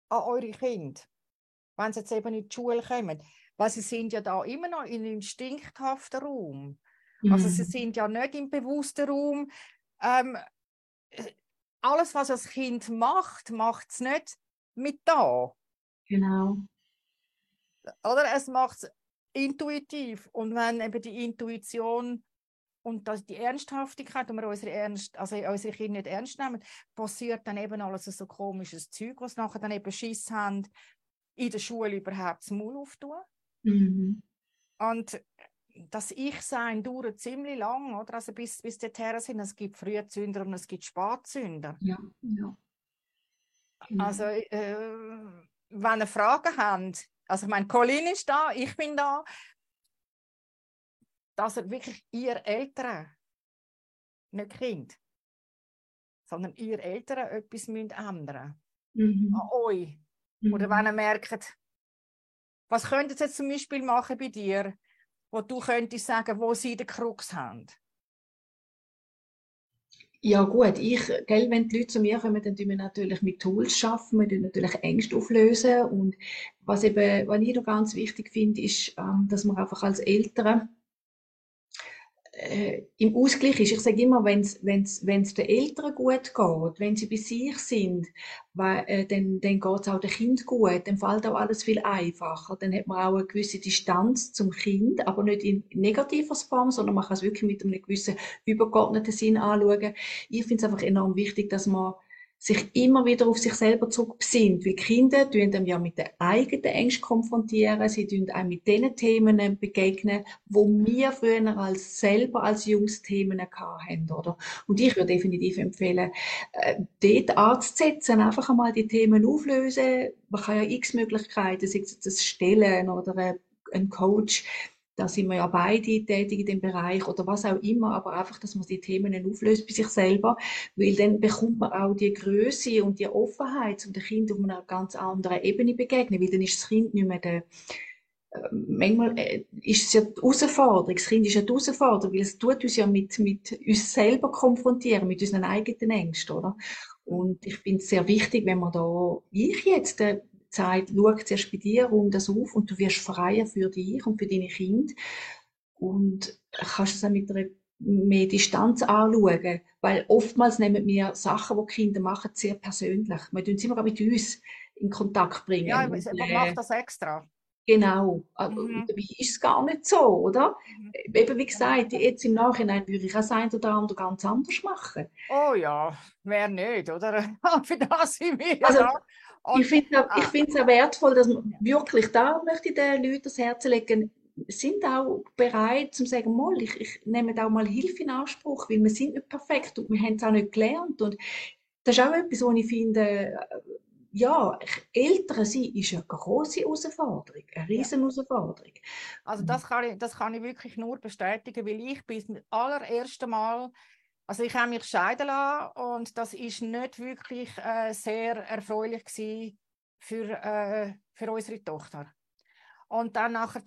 an eure Kinder, wenn sie jetzt eben in die Schule kommen? Weil sie sind ja da immer noch in instinkthaften Raum. Also sie mhm. sind ja nicht im bewussten Raum. Ähm, alles, was das Kind macht, macht es nicht mit da. Genau. Oder es macht es intuitiv. Und wenn eben die Intuition und das, die Ernsthaftigkeit, und wir unsere, Ernst, also unsere Kinder nicht ernst nehmen, passiert dann eben alles so komisches Zeug, was nachher dann eben Schiss haben, in der Schule überhaupt das Maul aufzutun. Mhm. Und das Ich-Sein dauert ziemlich lang, oder? Also bis, bis dorthin sind. Es gibt Frühzünder und es gibt Spätzünder. Ja, ja. Genau. Also, äh, wenn ihr Fragen habt, also ich meine, Colin ist da, ich bin da, dass ihr wirklich ihr Eltern, nicht Kind, sondern ihr Eltern etwas müsst ändern mhm. an euch. Mhm. Oder wenn ihr merkt, was könnt ihr jetzt zum Beispiel machen bei dir? Wo du könntest sagen, wo sie den Krux haben? Ja gut, ich, gell, wenn die Leute zu mir kommen, dann tun wir natürlich mit Tools arbeiten, wir tun natürlich Ängste auflösen und was eben, was ich noch ganz wichtig finde, ist, ähm, dass man einfach als Eltern äh, im Ausgleich ist. Ich sage immer, wenn es den Eltern gut geht, wenn sie bei sich sind, weil, äh, dann, dann geht es auch dem Kind gut, dann fällt auch alles viel einfacher. Dann hat man auch eine gewisse Distanz zum Kind, aber nicht in negativer Form, sondern man kann es wirklich mit einem gewissen übergeordneten Sinn anschauen. Ich finde es einfach enorm wichtig, dass man sich immer wieder auf sich selber zurückbesinnt. Weil Kinder tun dann ja mit den eigenen Ängsten konfrontieren, sie tun auch mit den Themen begegnen, wo wir früher als selber als Jungs Themen hatten, oder? Und ich würde definitiv empfehlen, äh, dort anzusetzen, einfach einmal die Themen auflösen. Man kann ja x Möglichkeiten, sei es das Stellen oder ein Coach, da sind wir ja beide tätig in dem Bereich oder was auch immer, aber einfach, dass man die Themen auflöst bei sich selber, weil dann bekommt man auch die Größe und die Offenheit, um dem Kind auf einer ganz anderen Ebene begegnen, weil dann ist das Kind nicht mehr der, äh, manchmal äh, ist es ja die Herausforderung, das Kind ist ja die Herausforderung, weil es tut uns ja mit, mit uns selber konfrontieren, mit unseren eigenen Ängsten, oder? Und ich finde es sehr wichtig, wenn man da, ich jetzt, äh, sagt, schau zuerst bei dir um das auf und du wirst freier für dich und für deine Kinder. Und kannst es dann mit einer mehr Distanz anschauen, weil oftmals nehmen wir Sachen, die Kinder machen, sehr persönlich. Wir tun sie immer mit uns in Kontakt bringen. Ja, man äh, macht das extra. Genau, äh, mhm. dabei ist es gar nicht so, oder? Mhm. Eben wie gesagt, jetzt im Nachhinein würde ich auch sein oder andere ganz anders machen. Oh ja, wer nicht, oder? Für das sind wir also, da. Und, ich finde es auch, auch wertvoll, dass man wirklich, da möchte ich den Leuten das Herz legen, sind auch bereit zu sagen, mal, ich, ich nehme auch mal Hilfe in Anspruch, weil wir sind nicht perfekt und wir haben es auch nicht gelernt. Und das ist auch etwas, was ich finde, ja, Eltern sein ist eine große Herausforderung, eine riesen Herausforderung. Also das kann, ich, das kann ich wirklich nur bestätigen, weil ich bis zum allerersten Mal also ich habe mich scheiden lassen und das ist nicht wirklich äh, sehr erfreulich gewesen für, äh, für unsere Tochter. Und dann nachher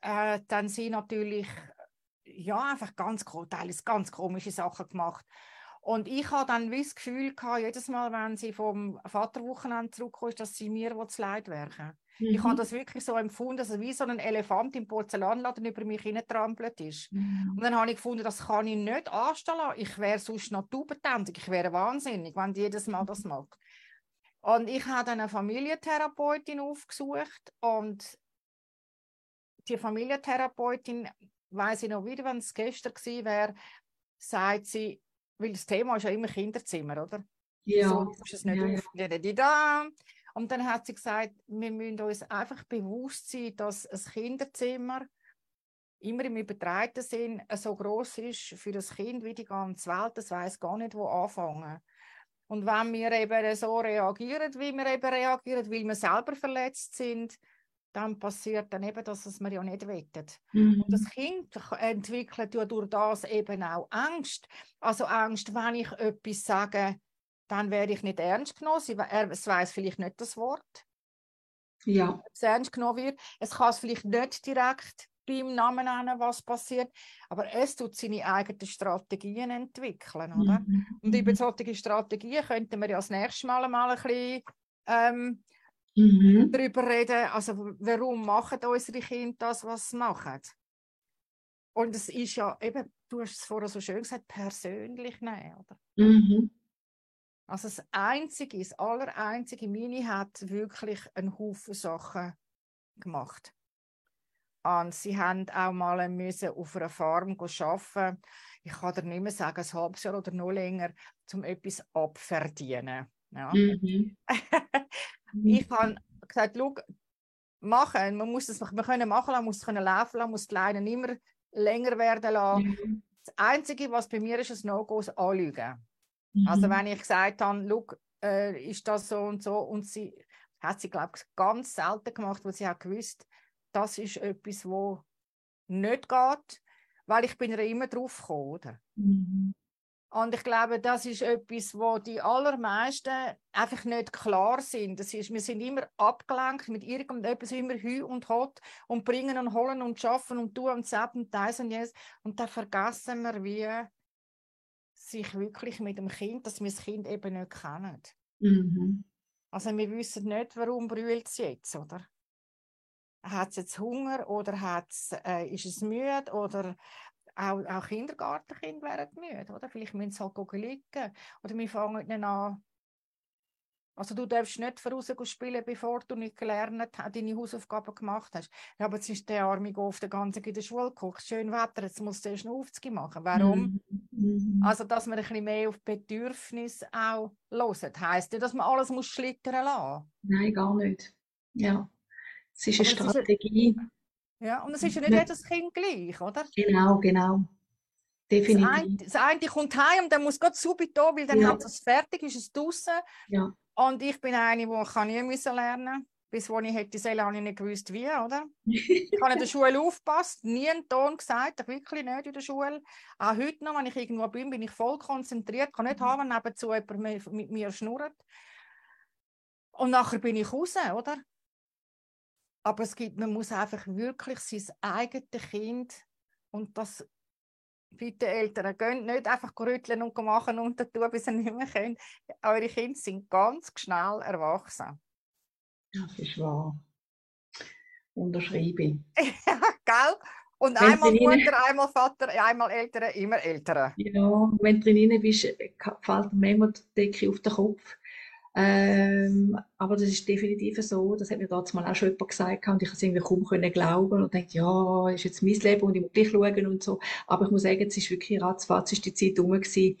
äh, dann sie natürlich ja einfach ganz teils ganz komische Sachen gemacht. Und ich habe dann das Gefühl gehabt, jedes Mal, wenn sie vom Vaterwochenende zurückkommt, dass sie mir das Leid werken. Mhm. Ich habe das wirklich so empfunden, dass es wie so ein Elefant im Porzellanladen über mich hineintrampelt ist. Mhm. Und dann habe ich gefunden, das kann ich nicht anstellen. Ich wäre sonst naturbetätig. Ich wäre wahnsinnig, wenn die jedes Mal das macht. Und ich habe dann eine Familientherapeutin aufgesucht und die Familientherapeutin, weiß ich noch wieder, wenn es gestern gewesen wäre, sagt sie, weil das Thema ist ja immer Kinderzimmer, oder? Ja. So ist es nicht ja. Ja. Und dann hat sie gesagt, wir müssen uns einfach bewusst sein, dass ein Kinderzimmer immer im übertreiten Sinn so groß ist für das Kind wie die ganze Welt. Das weiß gar nicht, wo anfangen. Und wenn wir eben so reagieren, wie wir eben reagieren, weil wir selber verletzt sind, dann passiert dann eben, dass es mir ja nicht wettet. Mhm. Und das Kind entwickelt ja durch das eben auch Angst. Also Angst, wenn ich etwas sage, dann werde ich nicht ernst genommen. Es weiß vielleicht nicht das Wort. Ja. Es ernst genommen wird. Es kann es vielleicht nicht direkt beim Namen nennen, was passiert, aber es tut seine eigenen Strategien entwickeln, oder? Mhm. Und über solche Strategien könnten wir ja das nächste Mal mal ein bisschen ähm, mhm. darüber reden, also warum machen unsere Kinder das, was sie machen. Und es ist ja eben, du hast es vorher so schön gesagt, persönlich nehmen, oder? Mhm. Also das Einzige, das Allereinzige, meine hat wirklich einen Haufen Sachen gemacht. Und sie haben auch mal müssen auf einer Farm arbeiten. Ich kann dir nicht mehr sagen, ein halbes Jahr oder noch länger, um etwas abverdienen. Ja. Mhm. ich habe gesagt, schau, machen, man muss es man können machen man muss es können laufen lassen, muss die Leine immer länger werden lassen. Mhm. Das Einzige, was bei mir ist, ist ein No-Go, ist Anlügen. Mhm. Also wenn ich gesagt habe, schau, äh, ist das so und so und sie hat sie, glaube ich, ganz selten gemacht, weil sie hat gewusst, das ist etwas, wo nicht geht, weil ich bin ja immer drauf gekommen, oder? Mhm. Und ich glaube, das ist etwas, wo die allermeisten einfach nicht klar sind. Das ist, wir sind immer abgelenkt mit irgendetwas, immer Hü und Hot und bringen und holen und schaffen und tun und zappen und das und jetzt. Und dann vergessen wir, wie sich wirklich mit dem Kind, dass wir das Kind eben nicht kennen. Mhm. Also wir wissen nicht, warum brüllt es jetzt, oder? Hat es jetzt Hunger oder hat's, äh, ist es müde oder auch, auch Kindergartenkinder werden müde, oder? Vielleicht müssen sie halt liegen. Oder wir fangen dann an. Also du darfst nicht voraus spielen, bevor du nicht gelernt hast, deine Hausaufgaben gemacht hast. Ja, aber jetzt ist der Arme auf den ganzen in der Schule geguckt. Schön Wetter, jetzt muss der schnell machen. Warum? Mhm. Also, dass man ein bisschen mehr auf Bedürfnis auch hört. Heißt ja, dass man alles muss schlittern lassen? Nein, gar nicht. Ja. Es ist eine aber Strategie. Ja, und es ist ja nicht jedes Kind gleich, oder? Genau, genau. Definitiv. Das eine, das eine kommt heim und dann muss Gott subito, weil dann ja. hat es fertig, ist es draußen. Ja. Und ich bin eine, die kann nie müssen lernen bis wo ich hätte sollen, habe ich nicht gewusst, wie, oder? ich habe in der Schule aufgepasst, nie einen Ton gesagt, wirklich nicht in der Schule. Auch heute noch, wenn ich irgendwo bin, bin ich voll konzentriert, kann nicht mhm. haben, nebenzu jemand mit mir schnurrt. Und nachher bin ich raus, oder? Aber es gibt, man muss einfach wirklich sein eigenes Kind und das bitte Eltern, gehen nicht einfach rütteln und machen und tun, bis sie nicht mehr können. Eure Kinder sind ganz schnell erwachsen. Das ist wahr. Unterschreibe ich. ja, gell? Und wenn einmal Mutter, einmal Vater, einmal Eltern, immer Eltern. Ja, wenn du drin bist, fällt mir immer die Decke auf den Kopf. Ähm, aber das ist definitiv so. Das hat mir damals mal auch schon jemand gesagt und ich konnte es irgendwie kaum können glauben und dachte, ja, ist jetzt mein Leben und ich muss gleich schauen und so. Aber ich muss sagen, es ist wirklich ratzfatz, ist die Zeit rum gewesen.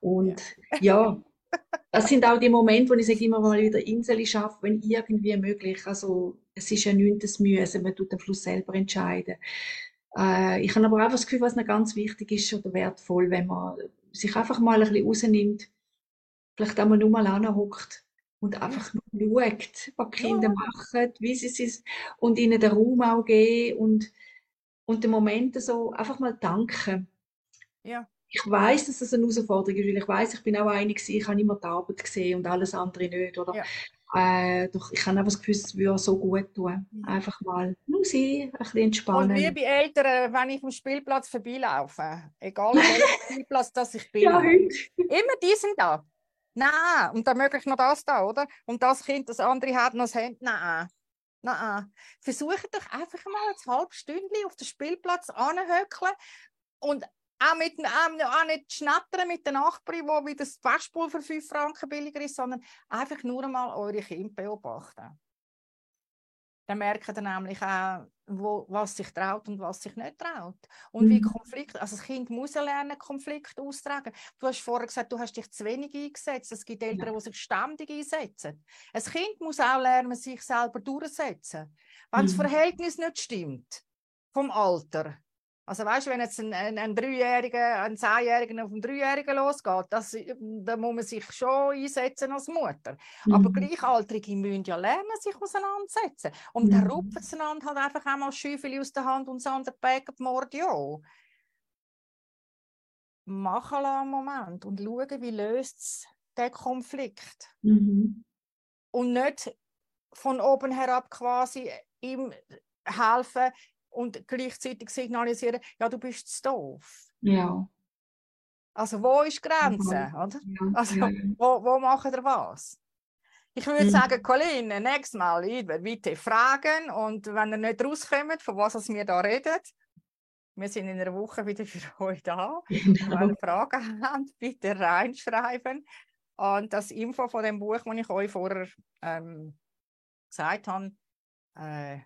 Und ja, das sind auch die Momente, wo ich sage, immer mal wieder Inseln schaffen, wenn irgendwie möglich. Also, es ist ja nichts Mühe, man tut am Schluss selber entscheiden. Äh, ich habe aber auch das Gefühl, was noch ganz wichtig ist oder wertvoll, wenn man sich einfach mal ein bisschen rausnimmt vielleicht einmal nur mal anhockt und einfach nur schaut, was die Kinder ja. machen, wie sie es und ihnen den Raum auch geben und, und den Moment so einfach mal danken. Ja. Ich weiß, dass das eine Herausforderung ist, weil ich weiß, ich bin auch eine ich habe immer die Arbeit gesehen und alles andere nicht, oder? Ja. Äh, doch ich habe einfach das Gefühl, es würde so gut tun. Einfach mal nur sie, ein bisschen entspannen. Und wie bei Eltern, wenn ich am Spielplatz vorbeilaufe, egal welcher Spielplatz das ich bin, ja, immer die sind da. Nein, und dann möglich noch das da, oder? Und das Kind, das andere hat noch das Handy. Nein. Nein. Versucht doch einfach mal ein halbes Stündchen auf den Spielplatz anhöckeln und auch, mit, auch, nicht schnattern mit den Nachbarn, wo wieder das Waschpulver für 5 Franken billiger ist, sondern einfach nur einmal eure Kinder beobachten. Dann merken dann nämlich auch, wo, was sich traut und was sich nicht traut. Und mhm. wie Konflikt, also das Kind muss lernen, Konflikt austragen. Du hast vorher gesagt, du hast dich zu wenig eingesetzt. Es gibt Eltern, ja. die sich ständig einsetzen. Ein Kind muss auch lernen, sich selber durchzusetzen. Wenn mhm. das Verhältnis nicht stimmt, vom Alter, also weißt du, wenn jetzt ein, ein, ein Dreijähriger, ein Zehnjähriger auf einen Dreijährigen losgeht, das, da muss man sich schon einsetzen als Mutter. Mhm. Aber Gleichaltrige müssen ja lernen, sich auseinandersetzen. Und mhm. dann rupfen sie einander halt einfach einmal Schäufeli aus der Hand und das andere Bäcker Mord ja. Machen einen Moment und schauen, wie löst es den Konflikt. Mhm. Und nicht von oben herab quasi ihm helfen, und gleichzeitig signalisieren, ja, du bist zu doof. Ja. Also wo ist die Grenze? Ja. Oder? Ja. Also. Wo, wo machen wir was? Ich würde mhm. sagen, Colin, nächstes Mal bitte fragen und wenn ihr nicht rauskommt, von was wir da reden, wir sind in einer Woche wieder für euch da. Genau. Wenn ihr Fragen habt, bitte reinschreiben. Und das Info von dem Buch, das ich euch vorher ähm, gesagt habe, äh,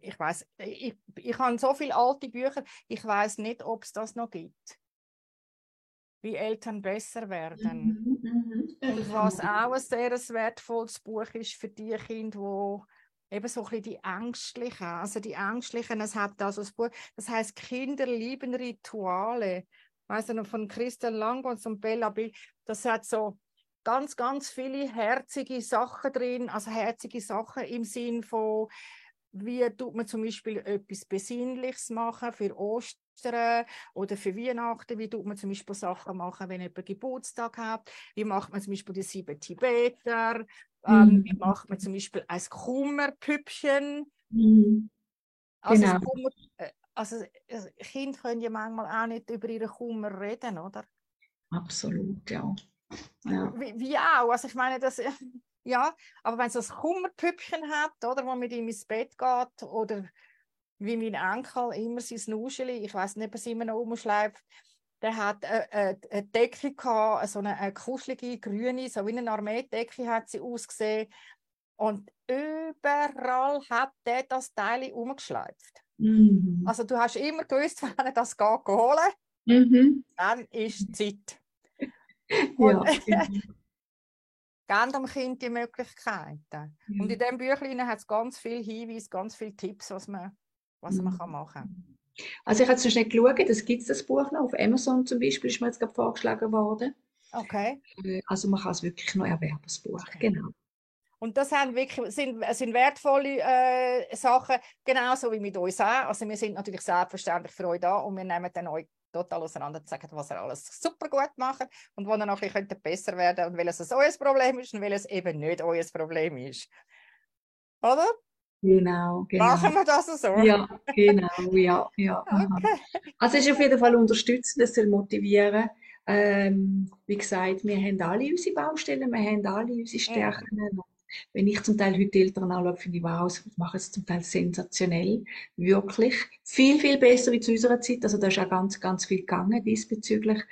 ich weiß, ich, ich habe so viele alte Bücher, ich weiß nicht, ob es das noch gibt. Wie Eltern besser werden. Mhm, mhm. Und was auch ein sehr wertvolles Buch ist für die Kinder, die eben so ein bisschen die Ängstlichen, also die Ängstlichen, es hat also das Buch, das heißt Kinder lieben Rituale. Weißt du von Christian Langbons und Bella Bill, das hat so ganz, ganz viele herzige Sachen drin, also herzige Sachen im Sinn von wie tut man zum Beispiel etwas Besinnliches machen für Ostern oder für Weihnachten? Wie tut man zum Beispiel Sachen machen, wenn jemand Geburtstag hat? Wie macht man zum Beispiel die sieben Tibeter? Ähm, mhm. wie macht man zum Beispiel ein Kummerpüppchen? Mhm. Also, genau. Kummer, äh, also Kinder können ja manchmal auch nicht über ihren Kummer reden, oder? Absolut, ja. ja. Wie, wie auch. Also ich meine, das, ja, aber wenn es ein Kummerpüppchen hat, oder, wo mit ihm ins Bett geht, oder wie mein Enkel immer sein Nuscheli, ich weiß nicht, ob er es immer noch umschleift, der hat eine, eine, eine Decke gehabt, so eine, eine kuschelige grüne, so wie eine Armeedecke hat sie ausgesehen. Und überall hat der das Teil umgeschleift. Mhm. Also du hast immer gewusst, wenn er das geht holen, mhm. dann ist Zeit. Und, ja, geben dem Kind die Möglichkeiten. Ja. Und in diesem Büchlein hat es ganz viele Hinweise, ganz viele Tipps, was man, was man kann machen kann. Also ich habe es nicht geschaut, es gibt das Buch noch, auf Amazon zum Beispiel ist mir jetzt gerade vorgeschlagen worden. Okay. Äh, also man kann es wirklich noch erwerben, das Buch, okay. genau. Und das sind wirklich, sind, sind wertvolle äh, Sachen, genauso wie mit uns auch. Also wir sind natürlich selbstverständlich für euch da und wir nehmen dann euch total auseinanderzeigen, was er alles super gut macht und wo er noch ein bisschen besser werden und welches es euer Problem ist und welches eben nicht euer Problem ist. Oder? Genau, genau. Machen wir das so? Ja, genau, ja, ja. Okay. Also es ist auf jeden Fall unterstützend, es soll motivieren. Ähm, wie gesagt, wir haben alle unsere Baustellen, wir haben alle unsere Stärken. Mhm wenn ich zum Teil heute Eltern anschaue, finde ich, wow, sie machen es zum Teil sensationell. Wirklich. Viel, viel besser wie zu unserer Zeit. Also da ist auch ganz, ganz viel gegangen diesbezüglich.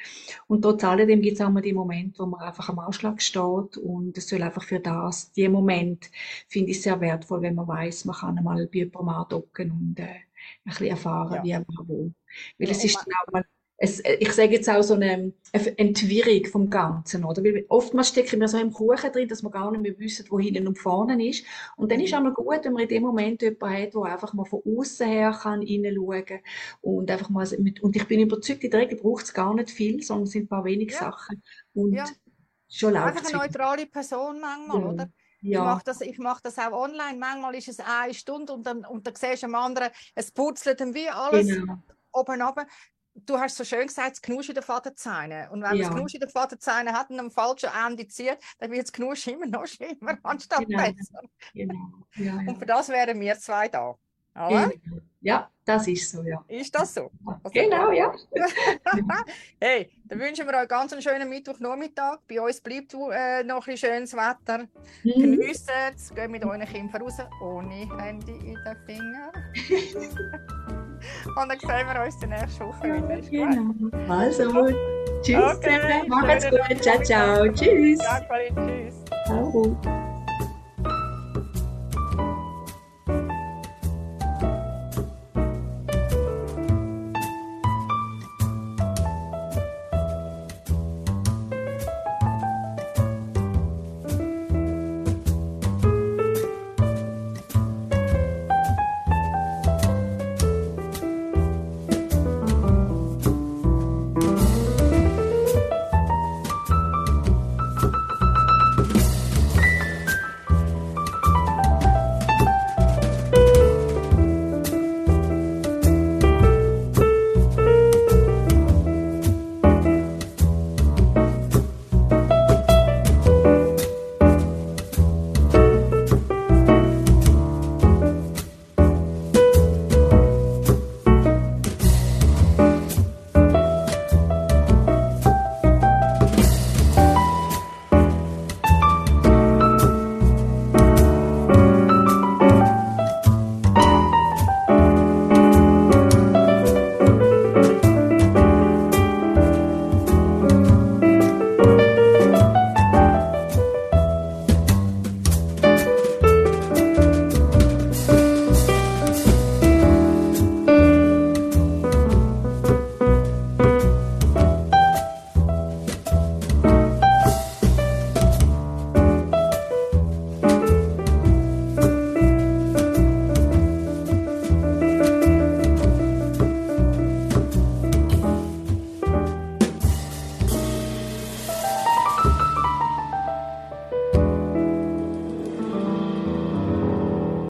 Und trotz alledem gibt es auch mal die Momente, wo man einfach am Ausschlag steht und es soll einfach für das, die Moment finde ich sehr wertvoll, wenn man weiß, man kann einmal bei jemandem andocken und äh, ein bisschen erfahren, ja. wie er wo. Weil ja, es ist dann auch mal es, äh, ich sage jetzt auch so eine, Entwirrung vom Ganzen, oder? Weil oftmals stecken wir so im Kuchen drin, dass wir gar nicht mehr wissen, wo hinten und vorne ist. Und dann ist es auch mal gut, wenn man in dem Moment jemanden hat, der einfach mal von außen her kann reinschauen kann und einfach mal mit, und ich bin überzeugt, in der Regel braucht es gar nicht viel, sondern es sind ein paar wenige ja. Sachen. Und ja. schon Einfach eine neutrale Person manchmal, ja. oder? Ja. Ich mache das, mach das auch online. Manchmal ist es eine Stunde und dann, und dann siehst du am anderen, es putzelt dann wie alles genau. oben runter du hast so schön gesagt, das Knusch in den Vaterzähnen. Und wenn man Ja. das Knusch in den Vaterzähnen hat und am falschen Ende zieht, dann wird das Knusch immer noch schlimmer anstatt Genau. besser. Genau. Ja, Und ja. für das wären wir zwei da. Oder? Genau. ja, das ist so, ja. Ist das so? Also, Genau, ja. hey, dann wünschen wir euch ganz einen schönen Mittwochnachmittag. Bei uns bleibt äh, noch ein schönes Wetter. Mhm. Geniessen es, geht mit euren Kindern raus, ohne Handy in den Fingern. Und dann sehen wir uns die nächste Woche wieder. Genau. Also, tschüss Okay, zusammen. Macht's gut. Ciao, ciao. Tschüss. Danke, tschüss. Ciao.